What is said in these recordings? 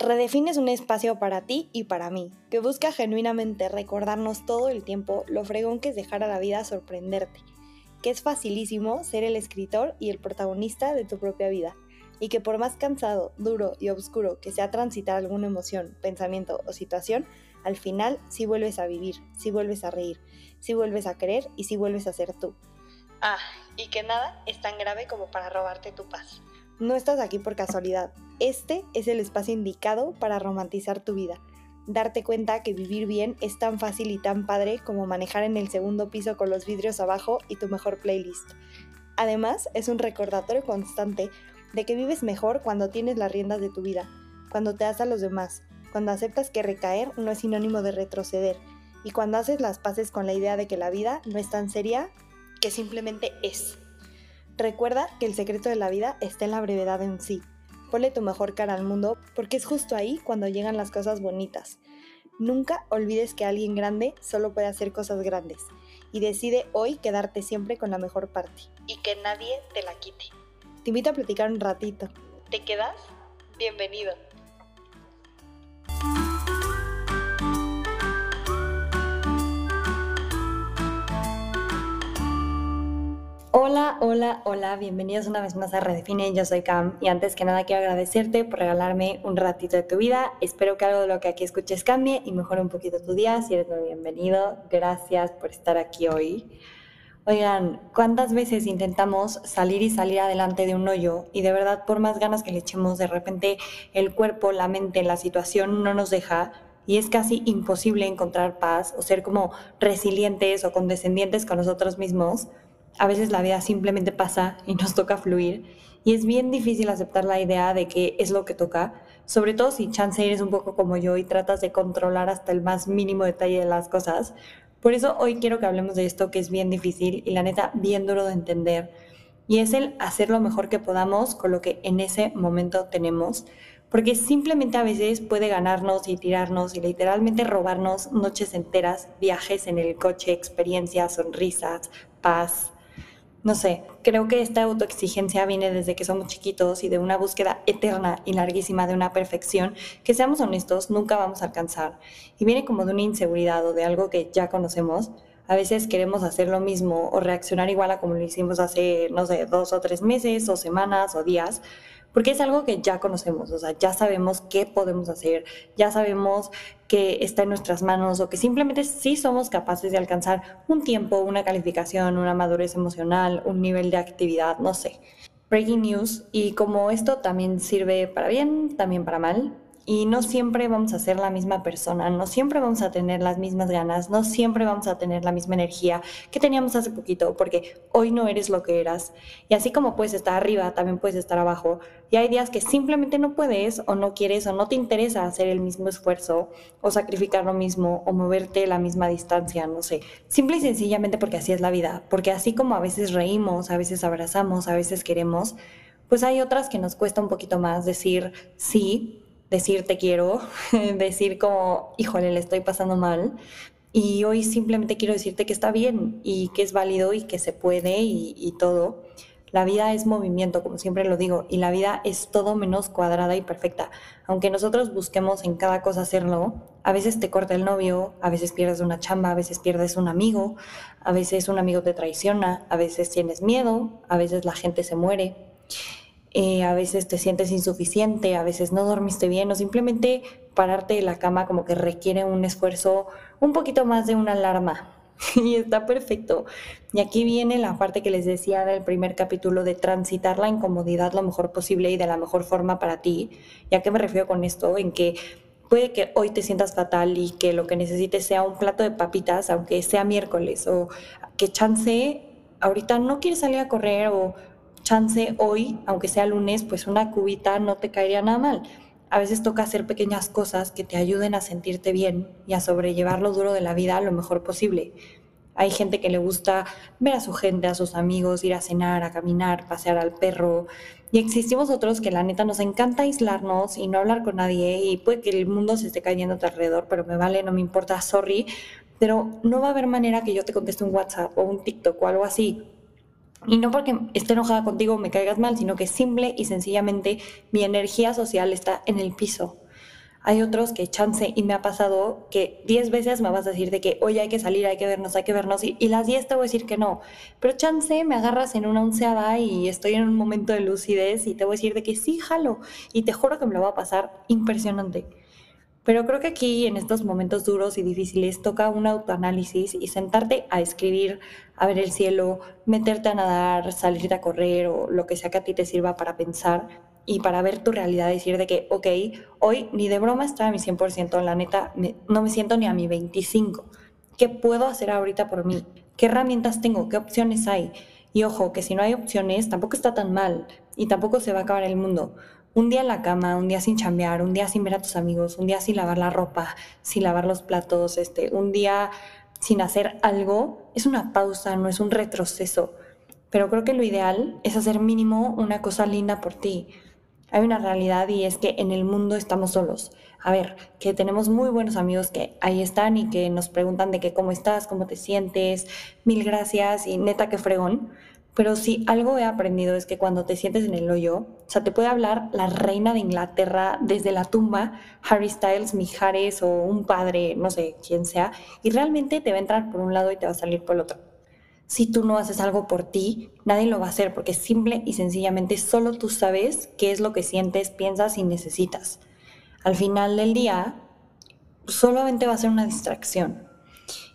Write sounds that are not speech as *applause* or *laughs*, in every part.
Redefines un espacio para ti y para mí, que busca genuinamente recordarnos todo el tiempo lo fregón que es dejar a la vida sorprenderte, que es facilísimo ser el escritor y el protagonista de tu propia vida, y que por más cansado, duro y oscuro que sea transitar alguna emoción, pensamiento o situación, al final sí vuelves a vivir, sí vuelves a reír, sí vuelves a querer y sí vuelves a ser tú. Ah, y que nada es tan grave como para robarte tu paz. No estás aquí por casualidad. Este es el espacio indicado para romantizar tu vida. Darte cuenta que vivir bien es tan fácil y tan padre como manejar en el segundo piso con los vidrios abajo y tu mejor playlist. Además, es un recordatorio constante de que vives mejor cuando tienes las riendas de tu vida, cuando te das a los demás, cuando aceptas que recaer no es sinónimo de retroceder y cuando haces las paces con la idea de que la vida no es tan seria que simplemente es. Recuerda que el secreto de la vida está en la brevedad en sí. Ponle tu mejor cara al mundo porque es justo ahí cuando llegan las cosas bonitas. Nunca olvides que alguien grande solo puede hacer cosas grandes y decide hoy quedarte siempre con la mejor parte y que nadie te la quite. Te invito a platicar un ratito. ¿Te quedas? Bienvenido. Hola, hola, hola, bienvenidos una vez más a Redefine, yo soy Cam y antes que nada quiero agradecerte por regalarme un ratito de tu vida, espero que algo de lo que aquí escuches cambie y mejore un poquito tu día, si eres muy bienvenido, gracias por estar aquí hoy. Oigan, ¿cuántas veces intentamos salir y salir adelante de un hoyo y de verdad por más ganas que le echemos de repente el cuerpo, la mente, la situación no nos deja? y es casi imposible encontrar paz o ser como resilientes o condescendientes con nosotros mismos a veces la vida simplemente pasa y nos toca fluir y es bien difícil aceptar la idea de que es lo que toca, sobre todo si chance eres un poco como yo y tratas de controlar hasta el más mínimo detalle de las cosas. Por eso hoy quiero que hablemos de esto que es bien difícil y la neta bien duro de entender y es el hacer lo mejor que podamos con lo que en ese momento tenemos, porque simplemente a veces puede ganarnos y tirarnos y literalmente robarnos noches enteras, viajes en el coche, experiencias, sonrisas, paz, no sé, creo que esta autoexigencia viene desde que somos chiquitos y de una búsqueda eterna y larguísima de una perfección que, seamos honestos, nunca vamos a alcanzar. Y viene como de una inseguridad o de algo que ya conocemos. A veces queremos hacer lo mismo o reaccionar igual a como lo hicimos hace, no sé, dos o tres meses o semanas o días, porque es algo que ya conocemos, o sea, ya sabemos qué podemos hacer, ya sabemos que está en nuestras manos o que simplemente sí somos capaces de alcanzar un tiempo, una calificación, una madurez emocional, un nivel de actividad, no sé. Breaking news, y como esto también sirve para bien, también para mal, y no siempre vamos a ser la misma persona, no siempre vamos a tener las mismas ganas, no siempre vamos a tener la misma energía que teníamos hace poquito, porque hoy no eres lo que eras. Y así como puedes estar arriba, también puedes estar abajo. Y hay días que simplemente no puedes o no quieres o no te interesa hacer el mismo esfuerzo o sacrificar lo mismo o moverte la misma distancia, no sé. Simple y sencillamente porque así es la vida, porque así como a veces reímos, a veces abrazamos, a veces queremos, pues hay otras que nos cuesta un poquito más decir sí decir te quiero, *laughs* decir como, híjole, le estoy pasando mal. Y hoy simplemente quiero decirte que está bien y que es válido y que se puede y, todo. La vida es movimiento, como siempre lo digo, y la vida es todo menos cuadrada y perfecta. Aunque nosotros busquemos en cada cosa hacerlo, a veces te corta el novio, a veces pierdes una chamba, a veces pierdes un amigo, a veces un amigo te traiciona, a veces tienes miedo, a veces la gente se muere. Eh, a veces te sientes insuficiente, a veces no dormiste bien o simplemente pararte de la cama como que requiere un esfuerzo un poquito más de una alarma. *laughs* y está perfecto. Y aquí viene la parte que les decía del primer capítulo de transitar la incomodidad lo mejor posible y de la mejor forma para ti. ¿Y a qué me refiero con esto? En que puede que hoy te sientas fatal y que lo que necesites sea un plato de papitas, aunque sea miércoles, o que chance ahorita no quieres salir a correr o chance hoy, aunque sea lunes, pues una cubita no te caería nada mal. A veces toca hacer pequeñas cosas que te ayuden a sentirte bien y a sobrellevar lo duro de la vida lo mejor posible. Hay gente que le gusta ver a su gente, a sus amigos, ir a cenar, a caminar, pasear al perro. Y existimos otros que la neta nos encanta aislarnos y no hablar con nadie y puede que el mundo se esté cayendo a tu alrededor, pero me vale, no me importa, sorry. Pero no va a haber manera que yo te conteste un WhatsApp o un TikTok o algo así y no porque esté enojada contigo me caigas mal, sino que simple y sencillamente mi energía social está en el piso. Hay otros que chance y me ha pasado que 10 veces me vas a decir de que, oye, hay que salir, hay que vernos, hay que vernos, y, y las 10 te voy a decir que no. Pero chance me agarras en una onceada y estoy en un momento de lucidez y te voy a decir de que sí, jalo. Y te juro que me lo va a pasar impresionante. Pero creo que aquí, en estos momentos duros y difíciles, toca un autoanálisis y sentarte a escribir, a ver el cielo, meterte a nadar, salirte a correr o lo que sea que a ti te sirva para pensar y para ver tu realidad, decir de que, ok, hoy ni de broma estoy a mi 100%, la neta, no me siento ni a mi 25. ¿Qué puedo hacer ahorita por mí? ¿Qué herramientas tengo? ¿Qué opciones hay? Y ojo, que si no hay opciones, tampoco está tan mal y tampoco se va a acabar el mundo un día en la cama, un día sin chambear, un día sin ver a tus amigos, un día sin lavar la ropa, sin lavar los platos, este, un día sin hacer algo, es una pausa, no es un retroceso. Pero creo que lo ideal es hacer mínimo una cosa linda por ti. Hay una realidad y es que en el mundo estamos solos. A ver, que tenemos muy buenos amigos que ahí están y que nos preguntan de que cómo estás, cómo te sientes, mil gracias y neta que fregón pero si algo he aprendido es que cuando te sientes en el hoyo, o sea, te puede hablar la reina de Inglaterra desde la tumba, Harry Styles, Mijares o un padre, no sé quién sea, y realmente te va a entrar por un lado y te va a salir por el otro. Si tú no haces algo por ti, nadie lo va a hacer porque simple y sencillamente solo tú sabes qué es lo que sientes, piensas y necesitas. Al final del día, solamente va a ser una distracción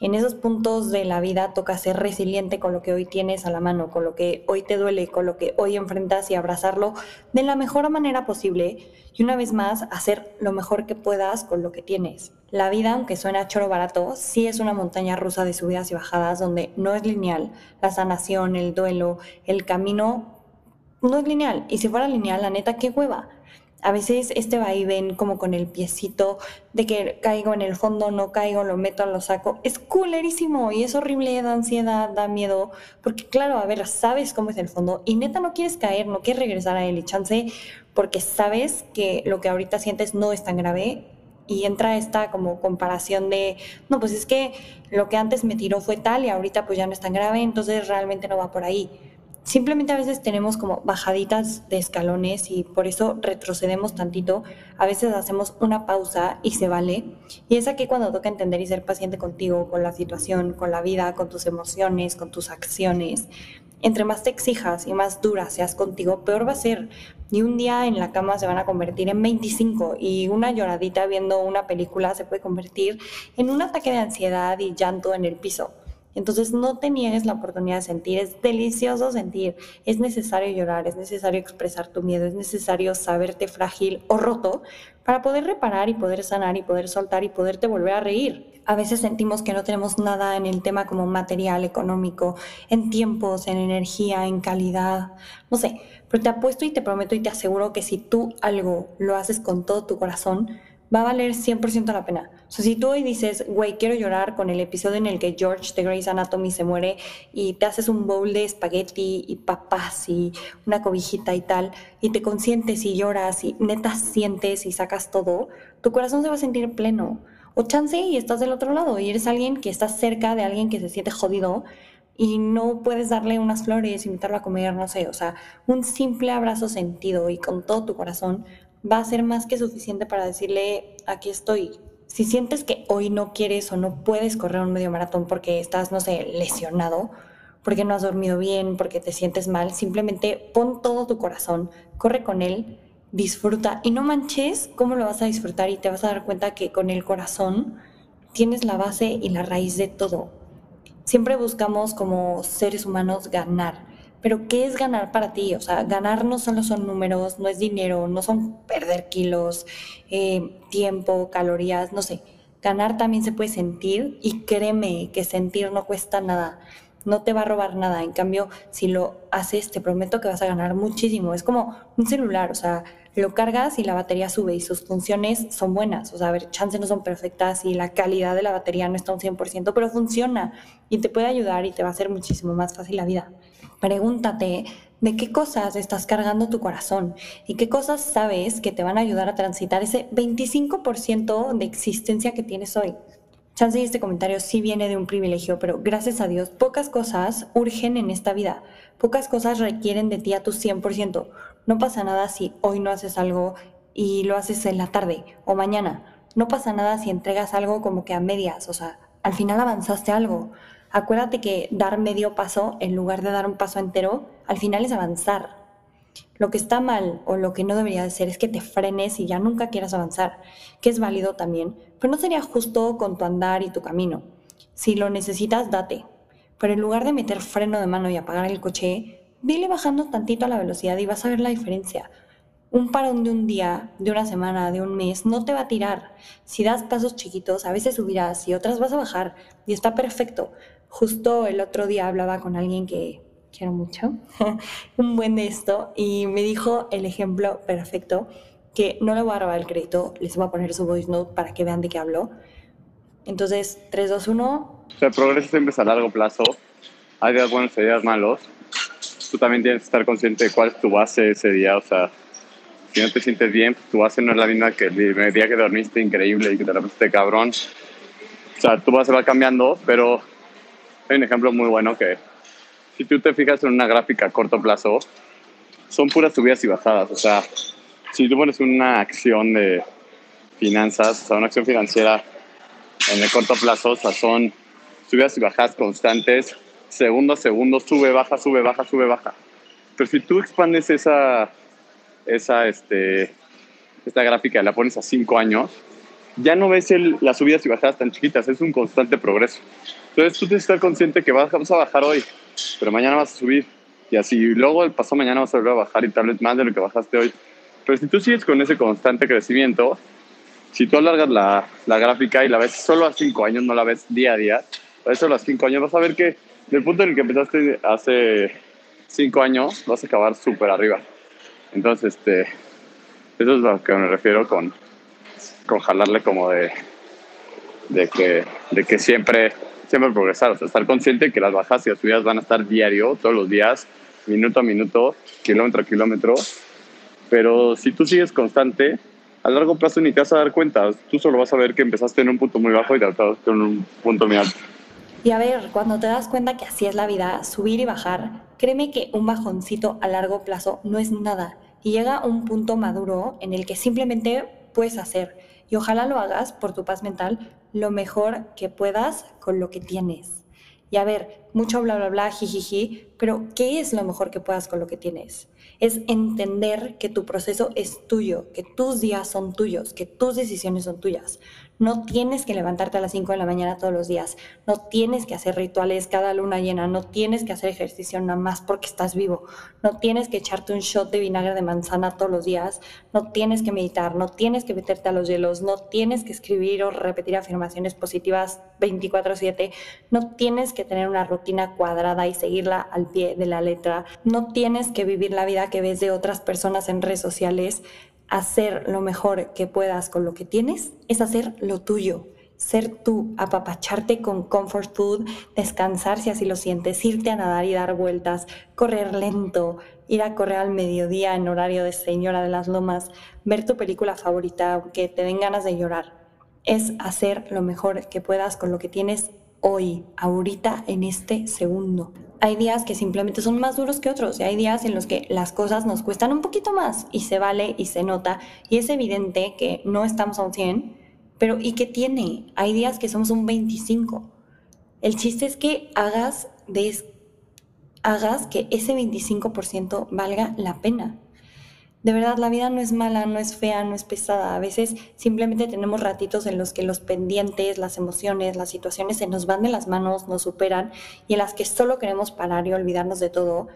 en esos puntos de la vida toca ser resiliente con lo que hoy tienes a la mano, con lo que hoy te duele, con lo que hoy enfrentas y abrazarlo de la mejor manera posible y una vez más hacer lo mejor que puedas con lo que tienes. La vida, aunque suena choro barato, sí es una montaña rusa de subidas y bajadas donde no es lineal. La sanación, el duelo, el camino no es lineal. Y si fuera lineal, la neta, qué hueva a veces este va y ven como con el piecito de que caigo en el fondo, no caigo, lo meto, lo saco, es culerísimo y es horrible, da ansiedad, da miedo, porque claro, a ver, sabes cómo es el fondo y neta no quieres caer, no quieres regresar a él y chance porque sabes que lo que ahorita sientes no es tan grave y entra esta como comparación de, no, pues es que lo que antes me tiró fue tal y ahorita pues ya no es tan grave, entonces realmente no va por ahí Simplemente a veces tenemos como bajaditas de escalones y por eso retrocedemos tantito. A veces hacemos una pausa y se vale. Y es aquí cuando toca entender y ser paciente contigo, con la situación, con la vida, con tus emociones, con tus acciones. Entre más te exijas y más dura seas contigo, peor va a ser. Y un día en la cama se van a convertir en 25 y una lloradita viendo una película se puede convertir en un ataque de ansiedad y llanto en el piso. Entonces no te niegues la oportunidad de sentir, es delicioso sentir, es necesario llorar, es necesario expresar tu miedo, es necesario saberte frágil o roto para poder reparar y poder sanar y poder soltar y poderte volver a reír. A veces sentimos que no tenemos nada en el tema como material, económico, en tiempos, en energía, en calidad, no sé, pero te apuesto y te prometo y te aseguro que si tú algo lo haces con todo tu corazón, va a valer 100% la pena. O sea, si tú hoy dices, güey, quiero llorar con el episodio en el que George de Grey's Anatomy se muere y te haces un bowl de espagueti y papas y una cobijita y tal, y te consientes y lloras y neta sientes y sacas todo, tu corazón se va a sentir pleno. O chance y estás del otro lado y eres alguien que está cerca de alguien que se siente jodido y no puedes darle unas flores, invitarlo a comer, no sé, o sea, un simple abrazo sentido y con todo tu corazón va a ser más que suficiente para decirle, aquí estoy. Si sientes que hoy no quieres o no puedes correr un medio maratón porque estás, no sé, lesionado, porque no has dormido bien, porque te sientes mal, simplemente pon todo tu corazón, corre con él, disfruta y no manches cómo lo vas a disfrutar y te vas a dar cuenta que con el corazón tienes la base y la raíz de todo. Siempre buscamos como seres humanos ganar pero ¿qué es ganar para ti? O sea, ganar no solo son números, no es dinero, no son perder kilos, eh, tiempo, calorías, no sé. Ganar también se puede sentir y créeme que sentir no cuesta nada, no te va a robar nada. En cambio, si lo haces, te prometo que vas a ganar muchísimo. Es como un celular, o sea, lo cargas y la batería sube y sus funciones son buenas. O sea, a ver, chances no son perfectas y la calidad de la batería no está un 100%, pero funciona y te puede ayudar y te va a hacer muchísimo más fácil la vida. Pregúntate de qué cosas estás cargando tu corazón y qué cosas sabes que te van a ayudar a transitar ese 25% de existencia que tienes hoy. Chance y este comentario sí viene de un privilegio, pero gracias a Dios, pocas cosas urgen en esta vida. Pocas cosas requieren de ti a tu 100%. No pasa nada si hoy no haces algo y lo haces en la tarde o mañana. No pasa nada si entregas algo como que a medias, o sea, al final avanzaste algo. Acuérdate que dar medio paso en lugar de dar un paso entero, al final es avanzar. Lo que está mal o lo que no debería de ser es que te frenes y ya nunca quieras avanzar, que es válido también, pero no sería justo con tu andar y tu camino. Si lo necesitas, date. Pero en lugar de meter freno de mano y apagar el coche, dile bajando tantito a la velocidad y vas a ver la diferencia. Un parón de un día, de una semana, de un mes, no te va a tirar. Si das pasos chiquitos, a veces subirás y otras vas a bajar. Y está perfecto. Justo el otro día hablaba con alguien que quiero mucho, *laughs* un buen de esto, y me dijo el ejemplo perfecto, que no le voy a robar el crédito, les voy a poner su voice note para que vean de qué hablo. Entonces, 3, 2, 1. O sea, el progreso siempre es a largo plazo. Hay días buenos y días malos. Tú también tienes que estar consciente de cuál es tu base ese día. O sea, si no te sientes bien, pues tu base no es la misma que el día que dormiste increíble y que te la pusiste cabrón. O sea, tu base va cambiando, pero hay un ejemplo muy bueno que si tú te fijas en una gráfica a corto plazo, son puras subidas y bajadas. O sea, si tú pones una acción de finanzas, o sea, una acción financiera en el corto plazo, o sea, son subidas y bajadas constantes, segundo a segundo, sube, baja, sube, baja, sube, baja. Pero si tú expandes esa, esa, este, esta gráfica y la pones a cinco años, ya no ves las subidas y bajadas tan chiquitas, es un constante progreso. Entonces tú tienes que estar consciente que vamos a bajar hoy, pero mañana vas a subir. Y así, luego el paso mañana vas a volver a bajar y tal vez más de lo que bajaste hoy. Pero si tú sigues con ese constante crecimiento, si tú alargas la, la gráfica y la ves solo a cinco años, no la ves día a día, la ves solo a cinco años, vas a ver que del punto en el que empezaste hace cinco años, vas a acabar súper arriba. Entonces, este, eso es lo que me refiero con, con jalarle como de, de, que, de que siempre siempre progresar, o sea, estar consciente que las bajas y las subidas van a estar diario, todos los días, minuto a minuto, kilómetro a kilómetro, pero si tú sigues constante, a largo plazo ni te vas a dar cuenta, tú solo vas a ver que empezaste en un punto muy bajo y te acabaste en un punto muy alto. Y a ver, cuando te das cuenta que así es la vida, subir y bajar, créeme que un bajoncito a largo plazo no es nada. Y llega un punto maduro en el que simplemente puedes hacer. Y ojalá lo hagas por tu paz mental lo mejor que puedas con lo que tienes. Y a ver, mucho bla, bla, bla, jijiji, pero ¿qué es lo mejor que puedas con lo que tienes? Es entender que tu proceso es tuyo, que tus días son tuyos, que tus decisiones son tuyas. No tienes que levantarte a las 5 de la mañana todos los días, no tienes que hacer rituales cada luna llena, no tienes que hacer ejercicio nada más porque estás vivo, no tienes que echarte un shot de vinagre de manzana todos los días, no tienes que meditar, no tienes que meterte a los hielos, no tienes que escribir o repetir afirmaciones positivas 24/7, no tienes que tener una rutina cuadrada y seguirla al pie de la letra, no tienes que vivir la vida que ves de otras personas en redes sociales. Hacer lo mejor que puedas con lo que tienes es hacer lo tuyo, ser tú, apapacharte con comfort food, descansar si así lo sientes, irte a nadar y dar vueltas, correr lento, ir a correr al mediodía en horario de señora de las lomas, ver tu película favorita aunque te den ganas de llorar. Es hacer lo mejor que puedas con lo que tienes hoy, ahorita, en este segundo hay días que simplemente son más duros que otros y hay días en los que las cosas nos cuestan un poquito más y se vale y se nota y es evidente que no estamos a un 100, pero ¿y qué tiene? Hay días que somos un 25. El chiste es que hagas, de, hagas que ese 25% valga la pena. De verdad, la vida no es mala, no es fea, no es pesada. A veces simplemente tenemos ratitos en los que los pendientes, las emociones, las situaciones se nos van de las manos, nos superan y en las que solo queremos parar y olvidarnos de todo.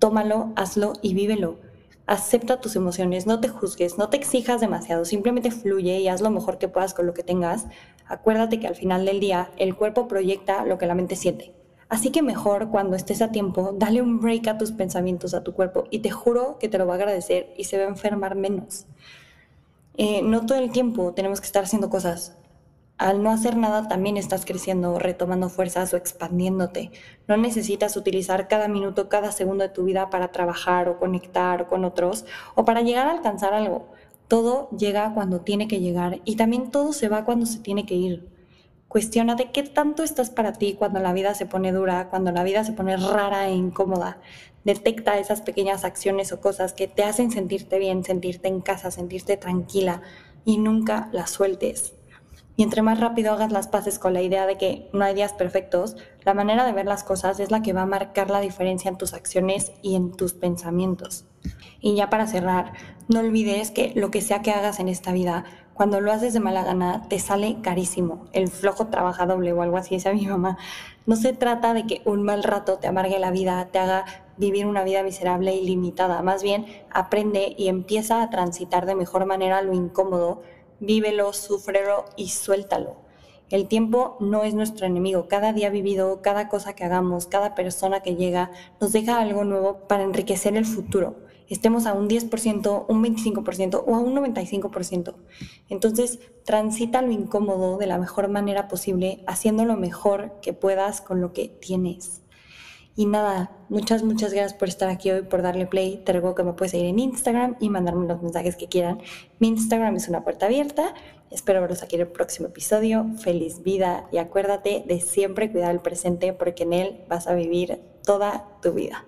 Tómalo, hazlo y vívelo. Acepta tus emociones, no te juzgues, no te exijas demasiado, simplemente fluye y haz lo mejor que puedas con lo que tengas. Acuérdate que al final del día el cuerpo proyecta lo que la mente siente. Así que mejor cuando estés a tiempo, dale un break a tus pensamientos, a tu cuerpo, y te juro que te lo va a agradecer y se va a enfermar menos. Eh, no todo el tiempo tenemos que estar haciendo cosas. Al no hacer nada también estás creciendo, retomando fuerzas o expandiéndote. No necesitas utilizar cada minuto, cada segundo de tu vida para trabajar o conectar con otros o para llegar a alcanzar algo. Todo llega cuando tiene que llegar y también todo se va cuando se tiene que ir. Cuestiona de qué tanto estás para ti cuando la vida se pone dura, cuando la vida se pone rara e incómoda. Detecta esas pequeñas acciones o cosas que te hacen sentirte bien, sentirte en casa, sentirte tranquila y nunca las sueltes. Y entre más rápido hagas las paces con la idea de que no hay días perfectos, la manera de ver las cosas es la que va a marcar la diferencia en tus acciones y en tus pensamientos. Y ya para cerrar, no olvides que lo que sea que hagas en esta vida, cuando lo haces de mala gana, te sale carísimo. El flojo trabaja doble o algo así, decía mi mamá. No se trata de que un mal rato te amargue la vida, te haga vivir una vida miserable y limitada. Más bien, aprende y empieza a transitar de mejor manera lo incómodo, vívelo, súfrelo y suéltalo. El tiempo no es nuestro enemigo. Cada día vivido, cada cosa que hagamos, cada persona que llega, nos deja algo nuevo para enriquecer el futuro estemos a un 10%, un 25% o a un 95%. Entonces, transita lo incómodo de la mejor manera posible, haciendo lo mejor que puedas con lo que tienes. Y nada, muchas, muchas gracias por estar aquí hoy, por darle play. Te recuerdo que me puedes seguir en Instagram y mandarme los mensajes que quieran. Mi Instagram es una puerta abierta. Espero veros aquí en el próximo episodio. Feliz vida y acuérdate de siempre cuidar el presente porque en él vas a vivir toda tu vida.